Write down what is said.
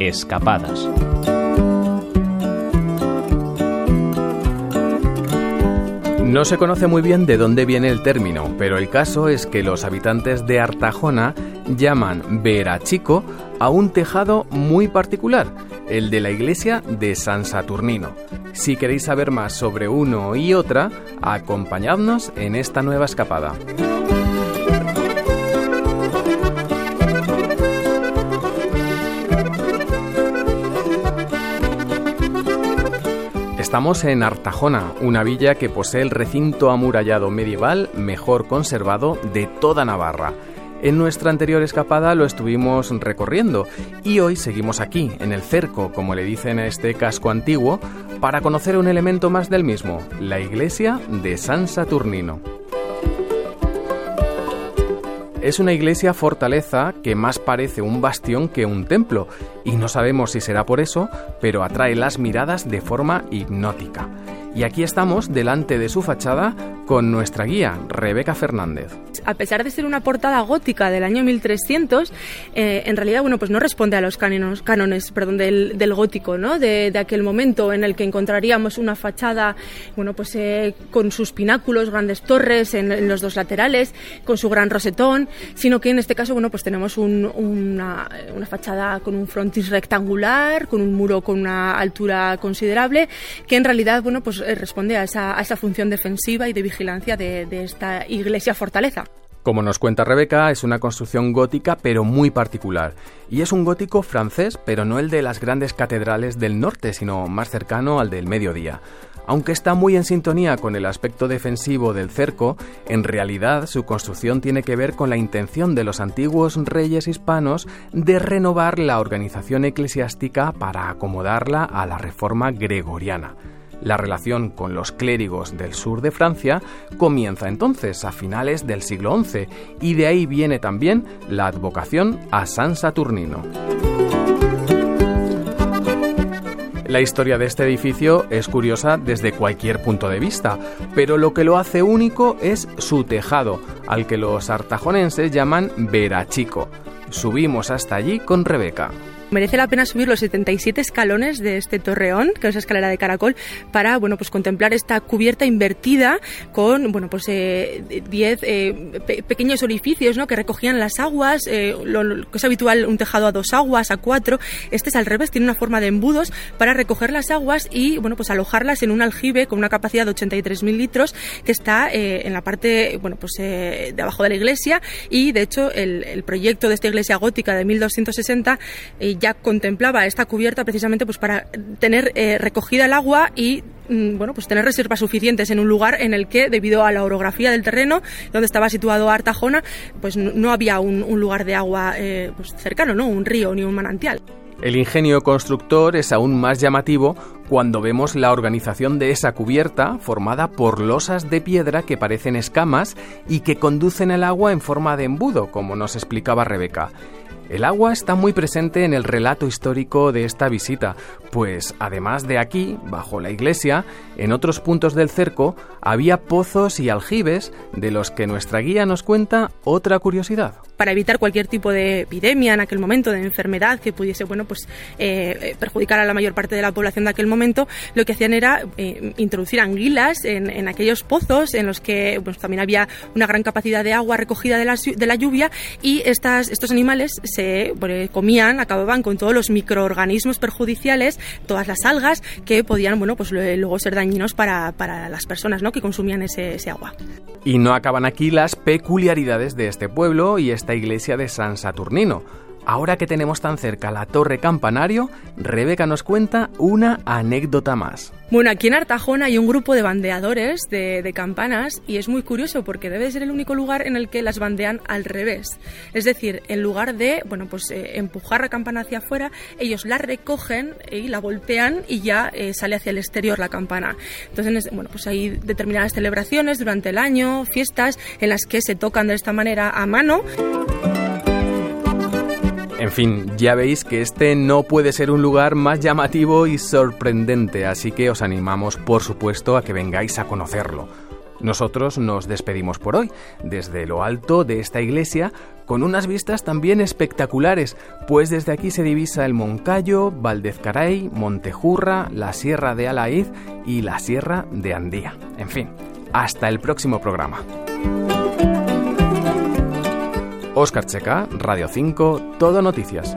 Escapadas. No se conoce muy bien de dónde viene el término, pero el caso es que los habitantes de Artajona llaman verachico a un tejado muy particular, el de la iglesia de San Saturnino. Si queréis saber más sobre uno y otra, acompañadnos en esta nueva escapada. Estamos en Artajona, una villa que posee el recinto amurallado medieval mejor conservado de toda Navarra. En nuestra anterior escapada lo estuvimos recorriendo y hoy seguimos aquí, en el cerco, como le dicen a este casco antiguo, para conocer un elemento más del mismo, la iglesia de San Saturnino. Es una iglesia fortaleza que más parece un bastión que un templo, y no sabemos si será por eso, pero atrae las miradas de forma hipnótica. Y aquí estamos delante de su fachada con nuestra guía, Rebeca Fernández. A pesar de ser una portada gótica del año 1300, eh, en realidad bueno, pues no responde a los cánones, cánones perdón, del, gótico, ¿no? De, aquel momento en el que encontraríamos una fachada bueno, pues, eh, con sus pináculos, grandes torres en, los dos laterales, con su gran rosetón, sino que en este caso bueno, pues tenemos una, una fachada con un frontis rectangular, con un muro con una altura considerable, que en realidad bueno, pues responde a esa, función defensiva y de vigilancia de, de esta iglesia fortaleza. Como nos cuenta Rebeca, es una construcción gótica pero muy particular. Y es un gótico francés, pero no el de las grandes catedrales del norte, sino más cercano al del mediodía. Aunque está muy en sintonía con el aspecto defensivo del cerco, en realidad su construcción tiene que ver con la intención de los antiguos reyes hispanos de renovar la organización eclesiástica para acomodarla a la reforma gregoriana. La relación con los clérigos del sur de Francia comienza entonces a finales del siglo XI y de ahí viene también la advocación a San Saturnino. La historia de este edificio es curiosa desde cualquier punto de vista, pero lo que lo hace único es su tejado, al que los artajonenses llaman verachico. Subimos hasta allí con Rebeca. Merece la pena subir los 77 escalones de este torreón, que es escalera de caracol, para bueno, pues contemplar esta cubierta invertida con bueno, pues 10 eh, eh, pequeños orificios ¿no? que recogían las aguas, eh, lo, que es habitual un tejado a dos aguas, a cuatro. Este es al revés, tiene una forma de embudos para recoger las aguas y bueno, pues alojarlas en un aljibe con una capacidad de 83.000 litros que está en la parte bueno, pues, de abajo de la iglesia y de hecho el, el proyecto de esta iglesia gótica de 1260 ya contemplaba esta cubierta precisamente pues para tener eh, recogida el agua y mm, bueno, pues tener reservas suficientes en un lugar en el que, debido a la orografía del terreno, donde estaba situado Artajona, pues no, había un, lugar de agua eh, pues cercano, ¿no? Un río ni un manantial. El ingenio constructor es aún más llamativo cuando vemos la organización de esa cubierta formada por losas de piedra que parecen escamas y que conducen el agua en forma de embudo, como nos explicaba Rebeca. El agua está muy presente en el relato histórico de esta visita, pues además de aquí, bajo la iglesia, en otros puntos del cerco había pozos y aljibes de los que nuestra guía nos cuenta otra curiosidad. Para evitar cualquier tipo de epidemia en aquel momento, de enfermedad que pudiese bueno, pues, eh, perjudicar a la mayor parte de la población de aquel momento, lo que hacían era eh, introducir anguilas en, aquellos pozos en los que pues, también había una gran capacidad de agua recogida de la, de la lluvia y estas, estos animales se comían, acababan con todos los microorganismos perjudiciales, todas las algas que podían, bueno, pues luego ser dañinos para, las personas, ¿no? Que consumían ese, ese agua. Y no acaban aquí las peculiaridades de este pueblo y esta iglesia de San Saturnino. Ahora que tenemos tan cerca la torre campanario, Rebeca nos cuenta una anécdota más. Bueno, aquí en Artajona hay un grupo de bandeadores de, campanas y es muy curioso porque debe ser el único lugar en el que las bandean al revés. Es decir, en lugar de bueno, pues, eh, empujar la campana hacia afuera, ellos la recogen y la voltean y ya eh, sale hacia el exterior la campana. Entonces, bueno, pues hay determinadas celebraciones durante el año, fiestas en las que se tocan de esta manera a mano. En fin, ya veis que este no puede ser un lugar más llamativo y sorprendente, así que os animamos por supuesto a que vengáis a conocerlo. Nosotros nos despedimos por hoy, desde lo alto de esta iglesia, con unas vistas también espectaculares, pues desde aquí se divisa el Moncayo, Valdezcaray, Montejurra, la Sierra de Alaíz y la Sierra de Andía. En fin, hasta el próximo programa. Oscar Checa, Radio 5, Todo Noticias.